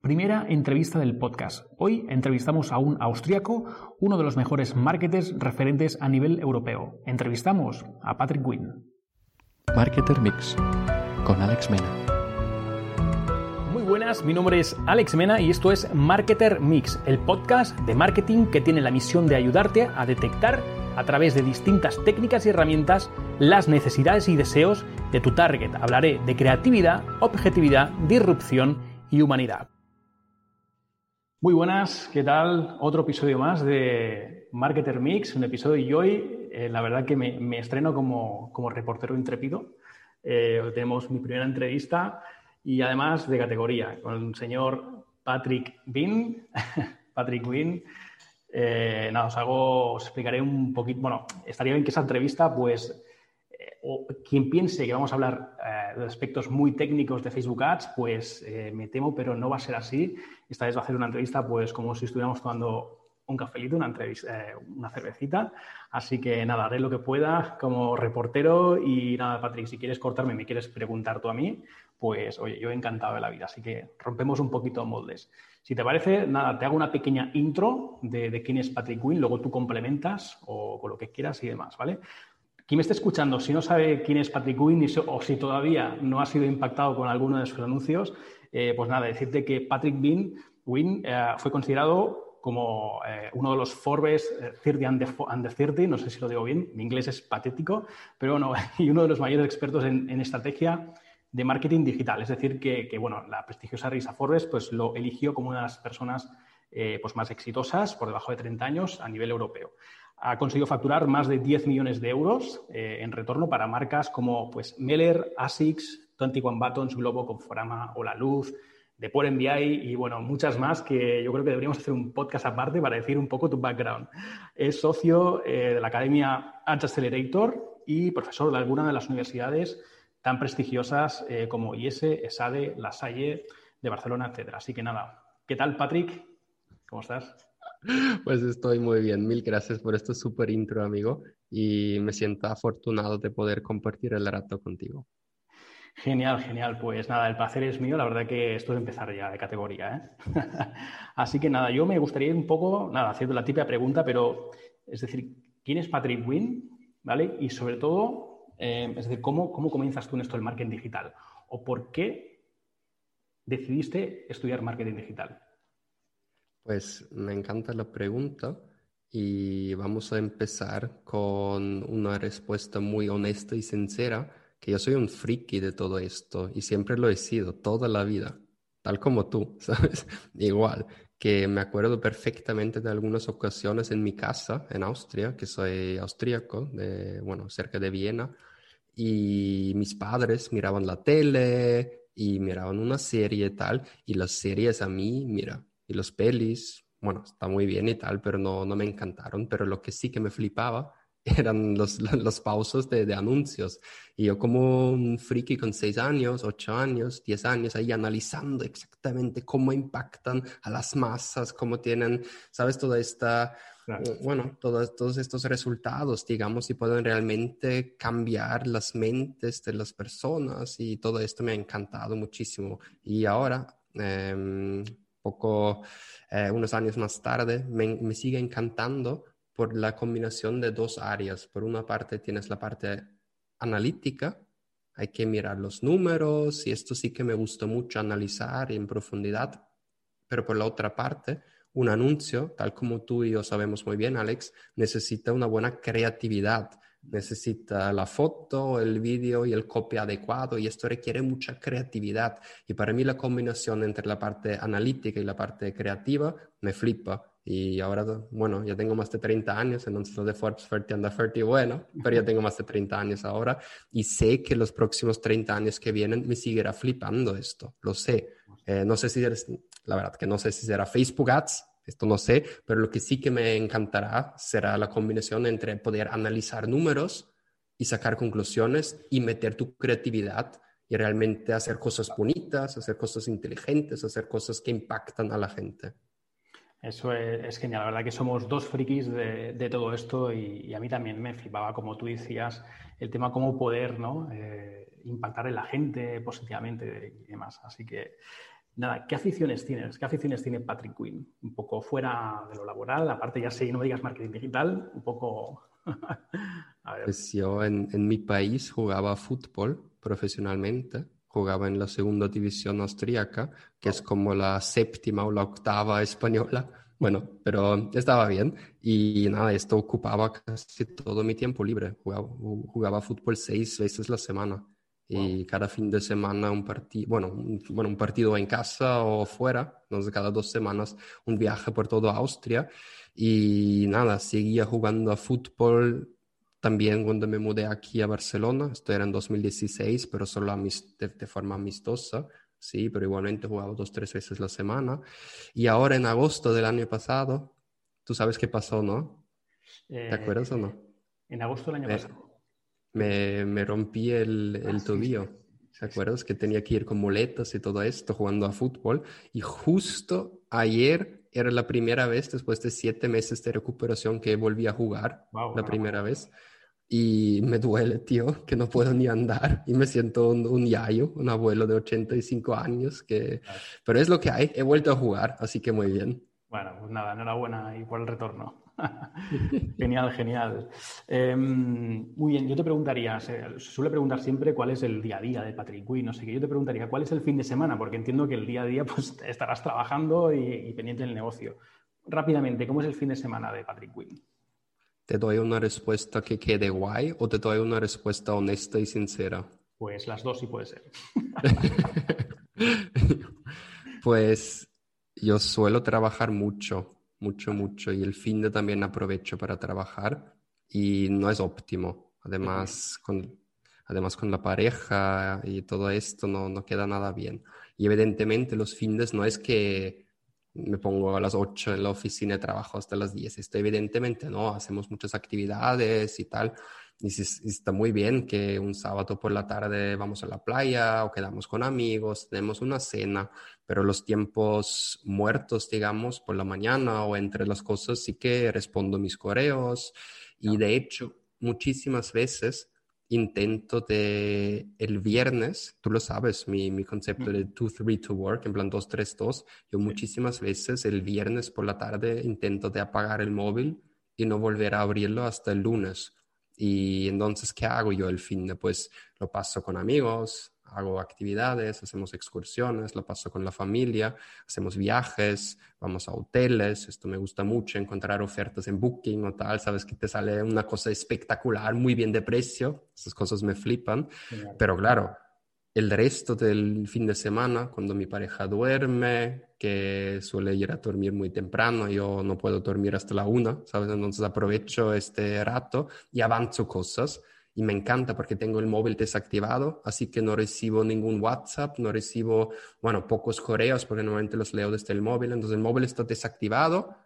Primera entrevista del podcast. Hoy entrevistamos a un austriaco, uno de los mejores marketers referentes a nivel europeo. Entrevistamos a Patrick Wynn. Marketer Mix con Alex Mena. Muy buenas, mi nombre es Alex Mena y esto es Marketer Mix, el podcast de marketing que tiene la misión de ayudarte a detectar a través de distintas técnicas y herramientas las necesidades y deseos de tu target. Hablaré de creatividad, objetividad, disrupción y humanidad. Muy buenas, ¿qué tal? Otro episodio más de Marketer Mix, un episodio y hoy eh, la verdad que me, estreno como, reportero intrépido. Eh, tenemos mi primera entrevista y además de categoría con el señor Patrick Bean. Patrick Wynn. Eh, nada, os hago, os explicaré un poquito, bueno, estaría bien que esa entrevista pues o quien piense que vamos a hablar eh, de aspectos muy técnicos de Facebook Ads, pues eh, me temo, pero no va a ser así. Esta vez va a hacer una entrevista, pues como si estuviéramos tomando un cafelito, una, entrevista, eh, una cervecita. Así que nada, haré lo que pueda como reportero y nada, Patrick, si quieres cortarme, me quieres preguntar tú a mí, pues oye, yo encantado de la vida. Así que rompemos un poquito moldes. Si te parece, nada, te hago una pequeña intro de, de quién es Patrick Wynn, luego tú complementas o con lo que quieras y demás, ¿vale? Quien me está escuchando, si no sabe quién es Patrick Wynn o si todavía no ha sido impactado con alguno de sus anuncios, eh, pues nada, decirte que Patrick Wynn eh, fue considerado como eh, uno de los Forbes 30 under 30, no sé si lo digo bien, mi inglés es patético, pero bueno, y uno de los mayores expertos en, estrategia de marketing digital. Es decir, que, bueno, la prestigiosa revista Forbes pues, lo eligió como una de las personas pues, más exitosas por debajo de 30 años a nivel europeo ha conseguido facturar más de 10 millones de euros eh, en retorno para marcas como pues, Meller, ASICS, 21 Buttons, Globo, Conforama o La Luz, de por MBI y bueno, muchas más que yo creo que deberíamos hacer un podcast aparte para decir un poco tu background. Es socio eh, de la Academia Ads Accelerator y profesor de alguna de las universidades tan prestigiosas eh, como IES, ESADE, La Salle de Barcelona, etc. Así que nada, ¿qué tal Patrick? ¿Cómo estás? Pues estoy muy bien. Mil gracias por este súper intro, amigo. Y me siento afortunado de poder compartir el rato contigo. Genial, genial. Pues nada, el placer es mío. La verdad que esto es empezar ya de categoría. ¿eh? Así que nada, yo me gustaría un poco, nada, haciendo la típica pregunta, pero es decir, ¿quién es Patrick Wynn? ¿Vale? Y sobre todo, eh, es decir, ¿cómo, ¿cómo comienzas tú en esto del marketing digital? ¿O por qué decidiste estudiar marketing digital? Pues me encanta la pregunta y vamos a empezar con una respuesta muy honesta y sincera, que yo soy un friki de todo esto y siempre lo he sido toda la vida, tal como tú, ¿sabes? Igual, que me acuerdo perfectamente de algunas ocasiones en mi casa, en Austria, que soy austríaco, de, bueno, cerca de Viena, y mis padres miraban la tele y miraban una serie tal, y las series a mí, mira, y los pelis, bueno, está muy bien y tal, pero no, no me encantaron. Pero lo que sí que me flipaba eran los, los pausos de, de, anuncios. Y yo como un friki con seis años, ocho años, diez años, ahí analizando exactamente cómo impactan a las masas, cómo tienen, ¿sabes? Toda esta, bueno, todos, todos estos resultados, digamos, y pueden realmente cambiar las mentes de las personas. Y todo esto me ha encantado muchísimo. Y ahora... Eh, poco, eh, unos años más tarde, me, sigue encantando por la combinación de dos áreas. Por una parte tienes la parte analítica, hay que mirar los números y esto sí que me gusta mucho analizar en profundidad, pero por la otra parte, un anuncio, tal como tú y yo sabemos muy bien, Alex, necesita una buena creatividad necesita la foto, el vídeo y el copy adecuado y esto requiere mucha creatividad. Y para mí la combinación entre la parte analítica y la parte creativa me flipa. Y ahora, bueno, ya tengo más de 30 años, entonces lo de Forbes 30 under 30, bueno, pero ya tengo más de 30 años ahora y sé que los próximos 30 años que vienen me seguirá flipando esto, lo sé. Eh, no sé si, la verdad que no sé si será Facebook Ads, esto no sé, pero lo que sí que me encantará será la combinación entre poder analizar números y sacar conclusiones y meter tu creatividad y realmente hacer cosas bonitas, hacer cosas inteligentes, hacer cosas que impactan a la gente. Eso es, genial. La verdad que somos dos frikis de, todo esto y, a mí también me flipaba, como tú decías, el tema cómo poder ¿no? Eh, impactar en la gente positivamente y demás. Así que nada, ¿qué aficiones tienes? ¿Qué aficiones tiene Patrick Quinn? Un poco fuera de lo laboral, aparte ya sé, no me digas marketing digital, un poco... Pues yo en, en, mi país jugaba fútbol profesionalmente, jugaba en la segunda división austríaca, que es como la séptima o la octava española. Bueno, pero estaba bien y nada, esto ocupaba casi todo mi tiempo libre. Jugaba, jugaba fútbol seis veces la semana y cada fin de semana un partido, bueno, un, bueno, un partido en casa o fuera, entonces cada dos semanas un viaje por toda Austria y nada, seguía jugando a fútbol también cuando me mudé aquí a Barcelona, esto era en 2016, pero solo de, de forma amistosa, sí, pero igualmente jugaba dos, tres veces la semana. Y ahora en agosto del año pasado, tú sabes qué pasó, ¿no? ¿Te acuerdas o no? Eh, en agosto del año pasado me, me rompí el, el ah, tobillo. ¿Te acuerdas? Que tenía que ir con muletas y todo esto jugando a fútbol. Y justo ayer era la primera vez, después de siete meses de recuperación, que volví a jugar la primera vez. Y me duele, tío, que no puedo ni andar. Y me siento un, un yayo, un abuelo de 85 años. Que... Pero es lo que hay. He vuelto a jugar, así que muy bien. Bueno, pues nada, enhorabuena y por el retorno. genial, genial. Em, muy bien, yo te preguntaría, se suele preguntar siempre cuál es el día a día de Patrick Quinn, no sé qué, yo te preguntaría cuál es el fin de semana, porque entiendo que el día a día pues estarás trabajando y, pendiente del negocio. Rápidamente, ¿cómo es el fin de semana de Patrick Quinn? ¿Te doy una respuesta que quede guay o te doy una respuesta honesta y sincera? Pues las dos sí puede ser. pues yo suelo trabajar mucho mucho, mucho. Y el fin de también aprovecho para trabajar y no es óptimo. Además, con, además con la pareja y todo esto no, no queda nada bien. Y evidentemente los fines no es que me pongo a las 8 en la oficina y trabajo hasta las 10. Esto evidentemente no, hacemos muchas actividades y tal. Y, está muy bien que un sábado por la tarde vamos a la playa o quedamos con amigos, tenemos una cena, pero los tiempos muertos, digamos, por la mañana o entre las cosas, sí que respondo mis correos. Y de hecho, muchísimas veces intento de el viernes, tú lo sabes, mi, mi concepto de 2-3 to work, en plan 2-3-2, yo muchísimas veces el viernes por la tarde intento de apagar el móvil y no volver a abrirlo hasta el lunes y entonces, ¿qué hago yo el fin de? Pues lo paso con amigos, hago actividades, hacemos excursiones, lo paso con la familia, hacemos viajes, vamos a hoteles, esto me gusta mucho, encontrar ofertas en Booking o tal, sabes que te sale una cosa espectacular, muy bien de precio, esas cosas me flipan, pero claro, el resto del fin de semana, cuando mi pareja duerme, que suele ir a dormir muy temprano, yo no puedo dormir hasta la una, ¿sabes? Entonces aprovecho este rato y avanzo cosas. Y me encanta porque tengo el móvil desactivado, así que no recibo ningún WhatsApp, no recibo, bueno, pocos correos porque normalmente los leo desde el móvil. Entonces el móvil está desactivado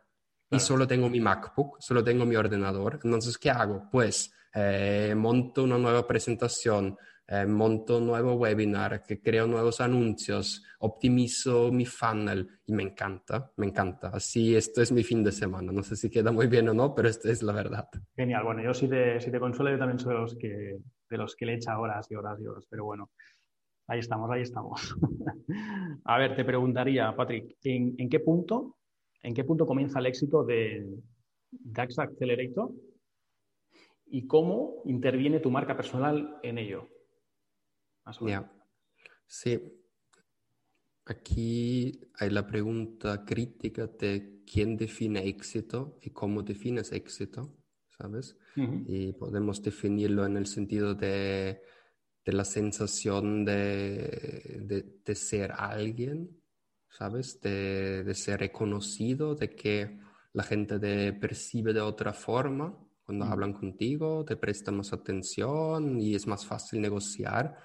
y solo tengo mi MacBook, solo tengo mi ordenador. Entonces, ¿qué hago? Pues eh, monto una nueva presentación, eh, monto nuevo webinar, que creo nuevos anuncios, optimizo mi funnel y me encanta, me encanta. Así, esto es mi fin de semana. No sé si queda muy bien o no, pero esta es la verdad. Genial. Bueno, yo si te, si consuelo, yo también soy de los, que, le echa horas y horas y horas, pero bueno. Ahí estamos, ahí estamos. A ver, te preguntaría, Patrick, ¿en, ¿en, qué punto, en qué punto comienza el éxito de DAX Accelerator y cómo interviene tu marca personal en ello? Sí. Aquí hay la pregunta crítica de quién define éxito y cómo defines éxito, ¿sabes? Y podemos definirlo en el sentido de, la sensación de, ser alguien, ¿sabes? De, ser reconocido, de que la gente te percibe de otra forma cuando hablan contigo, te presta más atención y es más fácil negociar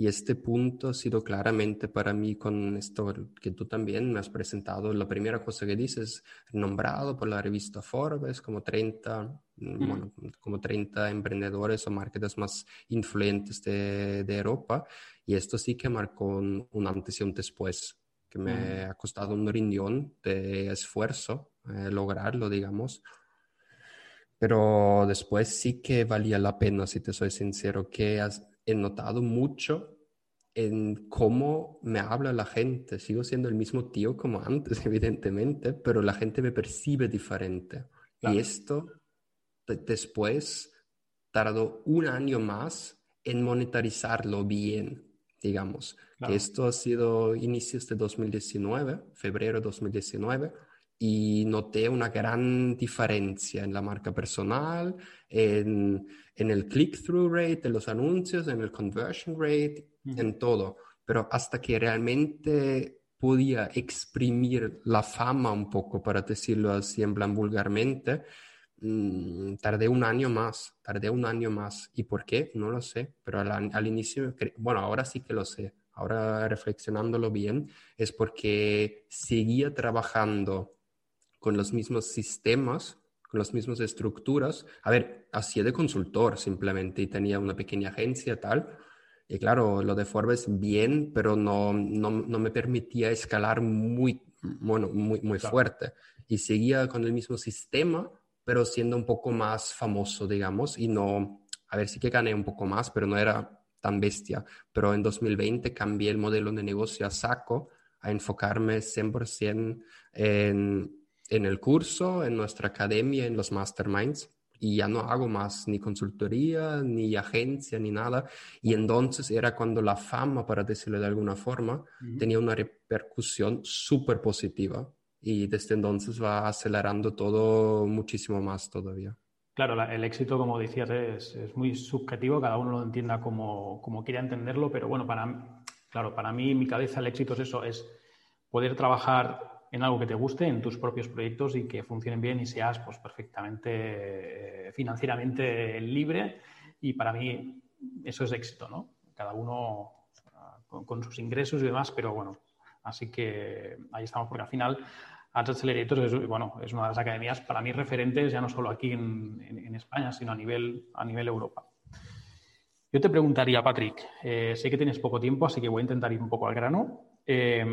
y este punto ha sido claramente para mí con esto que tú también me has presentado. La primera cosa que dices, nombrado por la revista Forbes como 30, mm, bueno, como 30 emprendedores o marketers más influyentes de, de, Europa. Y esto sí que marcó un, antes y un después, que me ha costado un riñón de esfuerzo eh, lograrlo, digamos. Pero después sí que valía la pena, si te soy sincero, que has, he notado mucho en cómo me habla la gente. Sigo siendo el mismo tío como antes, evidentemente, pero la gente me percibe diferente. Y esto después tardó un año más en monetarizarlo bien, digamos. Que esto ha sido inicios de 2019, febrero de 2019 y noté una gran diferencia en la marca personal, en, en el click-through rate de los anuncios, en el conversion rate, en todo. Pero hasta que realmente podía exprimir la fama un poco, para decirlo así en plan vulgarmente, mmm, tardé un año más, tardé un año más. ¿Y por qué? No lo sé, pero al, al inicio, bueno, ahora sí que lo sé. Ahora reflexionándolo bien, es porque seguía trabajando con los mismos sistemas, con las mismas estructuras. A ver, hacía de consultor simplemente y tenía una pequeña agencia tal. Y claro, lo de Forbes bien, pero no, no, no me permitía escalar muy, bueno, muy, muy fuerte. Y seguía con el mismo sistema, pero siendo un poco más famoso, digamos, y no, a ver, sí que gané un poco más, pero no era tan bestia. Pero en 2020 cambié el modelo de negocio a saco, a enfocarme 100% en en el curso, en nuestra academia, en los masterminds, y ya no hago más ni consultoría, ni agencia, ni nada. Y entonces era cuando la fama, para decirlo de alguna forma, tenía una repercusión súper positiva. Y desde entonces va acelerando todo muchísimo más todavía. Claro, el éxito, como decías, es, es, muy subjetivo, cada uno lo entienda como, como quiera entenderlo, pero bueno, para, claro, para mí, en mi cabeza, el éxito es eso, es poder trabajar en algo que te guste, en tus propios proyectos y que funcionen bien y seas pues, perfectamente eh, financieramente libre. Y para mí eso es éxito, ¿no? Cada uno ah, con, sus ingresos y demás, pero bueno, así que ahí estamos, porque al final Ads Accelerators es, bueno, es una de las academias para mí referentes, ya no solo aquí en, España, sino a nivel, a nivel Europa. Yo te preguntaría, Patrick, eh, sé que tienes poco tiempo, así que voy a intentar ir un poco al grano. Eh,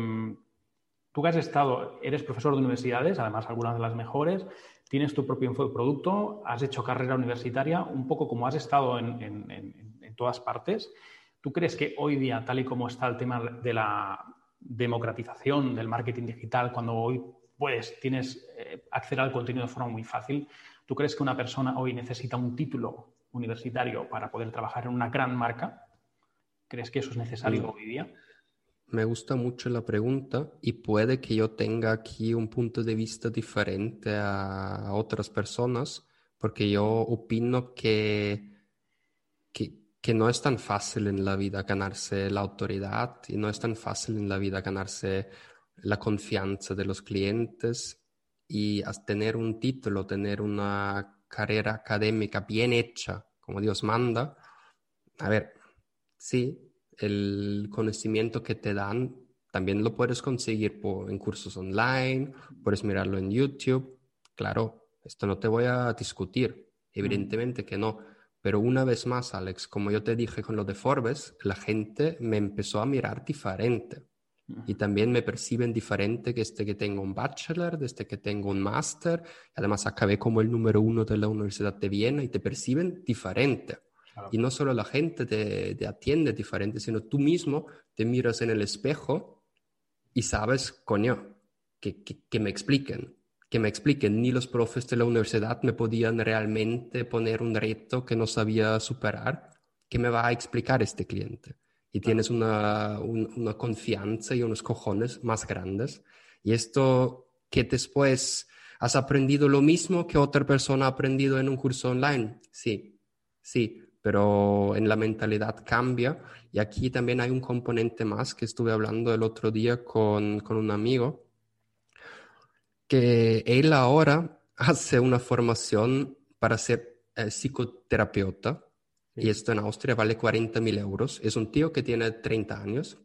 Tú que has estado, eres profesor de universidades, además algunas de las mejores, tienes tu propio producto, has hecho carrera universitaria, un poco como has estado en, todas partes. ¿Tú crees que hoy día, tal y como está el tema de la democratización del marketing digital, cuando hoy puedes, tienes eh, acceder al contenido de forma muy fácil, ¿tú crees que una persona hoy necesita un título universitario para poder trabajar en una gran marca? ¿Crees que eso es necesario hoy día? Me gusta mucho la pregunta y puede que yo tenga aquí un punto de vista diferente a otras personas, porque yo opino que, que, no es tan fácil en la vida ganarse la autoridad y no es tan fácil en la vida ganarse la confianza de los clientes y tener un título, tener una carrera académica bien hecha, como Dios manda. A ver, sí, el conocimiento que te dan también lo puedes conseguir en cursos online, puedes mirarlo en YouTube. Claro, esto no te voy a discutir, evidentemente que no. Pero una vez más, Alex, como yo te dije con lo de Forbes, la gente me empezó a mirar diferente. Y también me perciben diferente que este que tengo un bachelor, desde que tengo un máster. Además, acabé como el número uno de la Universidad de Viena y te perciben diferente. Y no solo la gente te, atiende diferente, sino tú mismo te miras en el espejo y sabes, coño, que, que, me expliquen, que me expliquen. Ni los profes de la universidad me podían realmente poner un reto que no sabía superar. ¿Qué me va a explicar este cliente? Y tienes una, una confianza y unos cojones más grandes. Y esto que después has aprendido lo mismo que otra persona ha aprendido en un curso online. Sí, sí, pero en la mentalidad cambia. Y aquí también hay un componente más que estuve hablando el otro día con, con un amigo, que él ahora hace una formación para ser eh, psicoterapeuta. Y esto en Austria vale 40 mil euros. Es un tío que tiene 30 años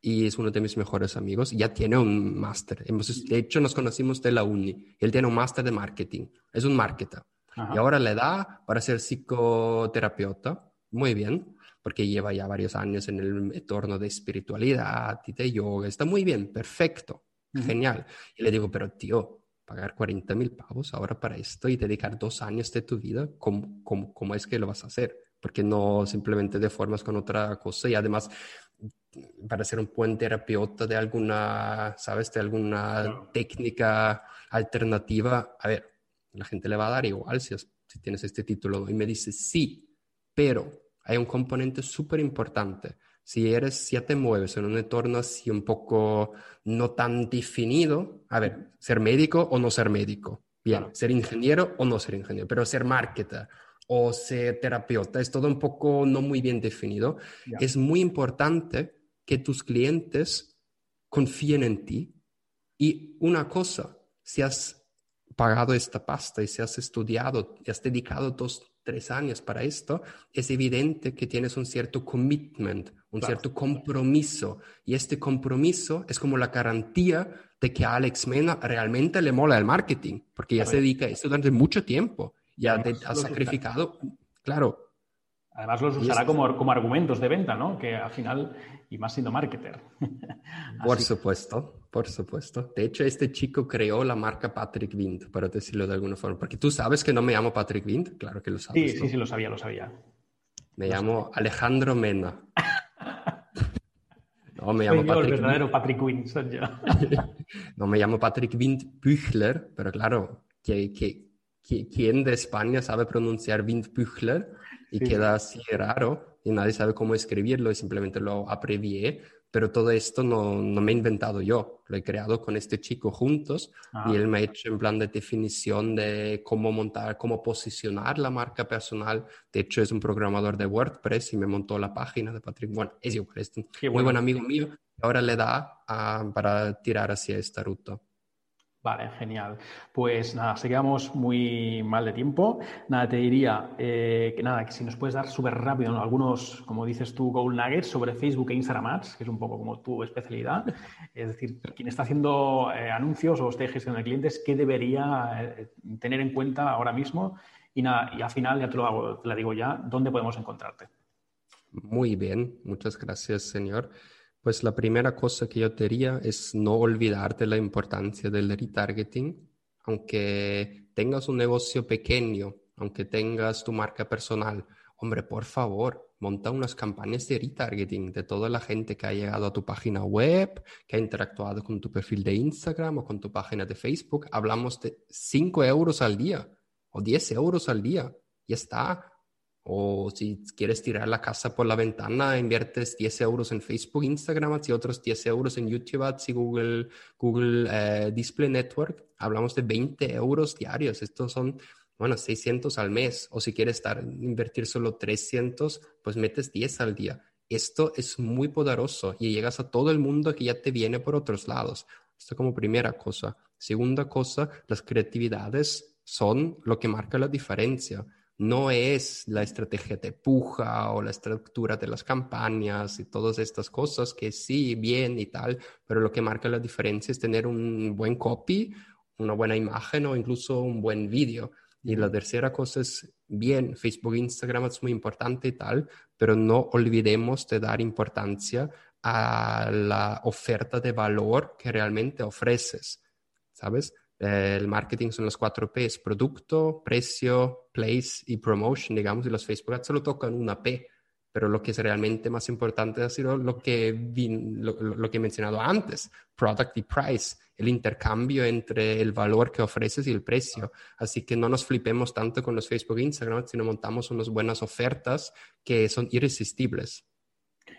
y es uno de mis mejores amigos. Ya tiene un máster. De hecho, nos conocimos de la uni. Él tiene un máster de marketing. Es un marketer. Y ahora le da para ser psicoterapeuta. Muy bien, porque lleva ya varios años en el entorno de espiritualidad y de yoga. Está muy bien, perfecto, genial. Y le digo, pero tío, pagar 40 mil pavos ahora para esto y dedicar dos años de tu vida, ¿cómo, cómo, cómo es que lo vas a hacer? Porque no simplemente de formas con otra cosa y además para ser un buen terapeuta de alguna, ¿sabes? De alguna técnica alternativa. A ver, la gente le va a dar igual si, si tienes este título. Y me dice, sí, pero hay un componente súper importante. Si eres, si ya te mueves en un entorno así un poco no tan definido, a ver, ser médico o no ser médico. Bien, ser ingeniero o no ser ingeniero, pero ser marketer o ser terapeuta es todo un poco no muy bien definido. Es muy importante que tus clientes confíen en ti. Y una cosa, si has pagado esta pasta y si has estudiado y has dedicado dos, tres años para esto, es evidente que tienes un cierto commitment, un cierto compromiso. Y este compromiso es como la garantía de que a Alex Mena realmente le mola el marketing, porque ya se dedica a esto durante mucho tiempo. Ya te ha sacrificado, claro. Además los usará como, como argumentos de venta, ¿no? Que al final, y más siendo marketer. por supuesto, por supuesto. De hecho, este chico creó la marca Patrick Wind, para decirlo de alguna forma. Porque tú sabes que no me llamo Patrick Wind, claro que lo sabes. Sí, sí, sí, lo sabía, lo sabía. Me llamo Alejandro Mena. No, me llamo Patrick. El verdadero Patrick Wind, soy yo. no, me llamo Patrick Wind Büchler, pero claro, que, que, ¿quién de España sabe pronunciar Wind Büchler? Y queda así raro y nadie sabe cómo escribirlo y simplemente lo abrevié pero todo esto no, no, me he inventado yo, lo he creado con este chico juntos y él me ha hecho en plan de definición de cómo montar, cómo posicionar la marca personal. De hecho, es un programador de WordPress y me montó la página de Patrick. Bueno, es igual, es un muy buen amigo mío. Ahora le da ah, para tirar hacia esta ruta. Vale, genial. Pues nada, seguíamos muy mal de tiempo. Nada, te diría eh, que nada, que si nos puedes dar súper rápido algunos, como dices tú, Gold Nuggets sobre Facebook e Instagram Ads, que es un poco como tu especialidad. Es decir, quien está haciendo eh, anuncios o esté gestionando clientes, ¿qué debería eh, tener en cuenta ahora mismo? Y nada, y al final, ya te lo hago, te la digo ya, ¿dónde podemos encontrarte? Muy bien, muchas gracias, señor. Pues la primera cosa que yo te diría es no olvidarte la importancia del retargeting, aunque tengas un negocio pequeño, aunque tengas tu marca personal. Hombre, por favor, monta unas campañas de retargeting de toda la gente que ha llegado a tu página web, que ha interactuado con tu perfil de Instagram o con tu página de Facebook. Hablamos de 5 euros al día o 10 euros al día. Y está, o si quieres tirar la casa por la ventana, inviertes 10 euros en Facebook, Instagram Ads y otros 10 euros en YouTube Ads y Google, Google eh, Display Network. Hablamos de 20 euros diarios. Estos son, bueno, 600 al mes. O si quieres estar, invertir solo 300, pues metes 10 al día. Esto es muy poderoso y llegas a todo el mundo que ya te viene por otros lados. Esto como primera cosa. Segunda cosa, las creatividades son lo que marca la diferencia no es la estrategia de puja o la estructura de las campañas y todas estas cosas que sí, bien y tal, pero lo que marca la diferencia es tener un buen copy, una buena imagen o incluso un buen vídeo. Y la tercera cosa es, bien, Facebook, Instagram es muy importante y tal, pero no olvidemos de dar importancia a la oferta de valor que realmente ofreces, ¿sabes? El marketing son los cuatro P's, producto, precio, place y promotion, digamos, y los Facebook Ads solo tocan una P, pero lo que es realmente más importante ha sido lo que, lo, que he mencionado antes, product y price, el intercambio entre el valor que ofreces y el precio. Así que no nos flipemos tanto con los Facebook e Instagram, sino montamos unas buenas ofertas que son irresistibles.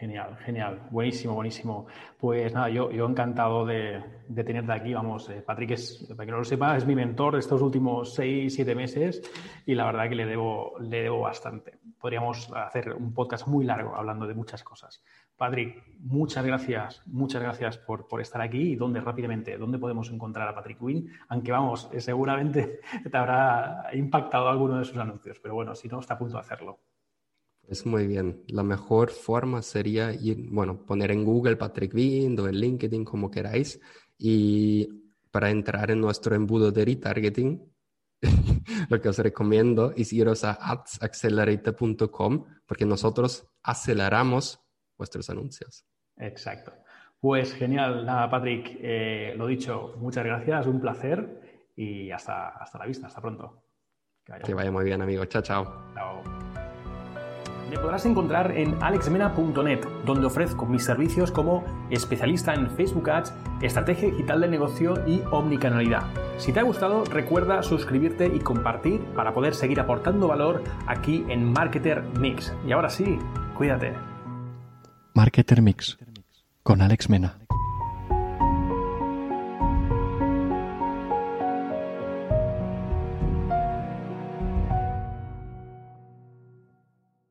Genial, genial, buenísimo, buenísimo. Pues nada, yo, yo encantado de, tenerte aquí. Vamos, eh, Patrick, es, para que no lo sepa, es mi mentor de estos últimos seis, siete meses y la verdad que le debo, le debo bastante. Podríamos hacer un podcast muy largo hablando de muchas cosas. Patrick, muchas gracias, muchas gracias por, por estar aquí y dónde rápidamente, dónde podemos encontrar a Patrick Wynn, aunque vamos, eh, seguramente te habrá impactado alguno de sus anuncios, pero bueno, si no, está a punto de hacerlo. Es muy bien. La mejor forma sería ir, bueno, poner en Google Patrick Wind o en LinkedIn, como queráis, y para entrar en nuestro embudo de retargeting, lo que os recomiendo es iros a adsaccelerate.com porque nosotros aceleramos vuestros anuncios. Exacto. Pues genial. Nada, Patrick, eh, lo dicho, muchas gracias, un placer y hasta, hasta la vista, hasta pronto. Que vaya, que vaya muy bien, amigo. Chao, chao. Chao. Me podrás encontrar en alexmena.net, donde ofrezco mis servicios como especialista en Facebook Ads, estrategia digital de negocio y omnicanalidad. Si te ha gustado, recuerda suscribirte y compartir para poder seguir aportando valor aquí en Marketer Mix. Y ahora sí, cuídate. Marketer Mix con Alex Mena.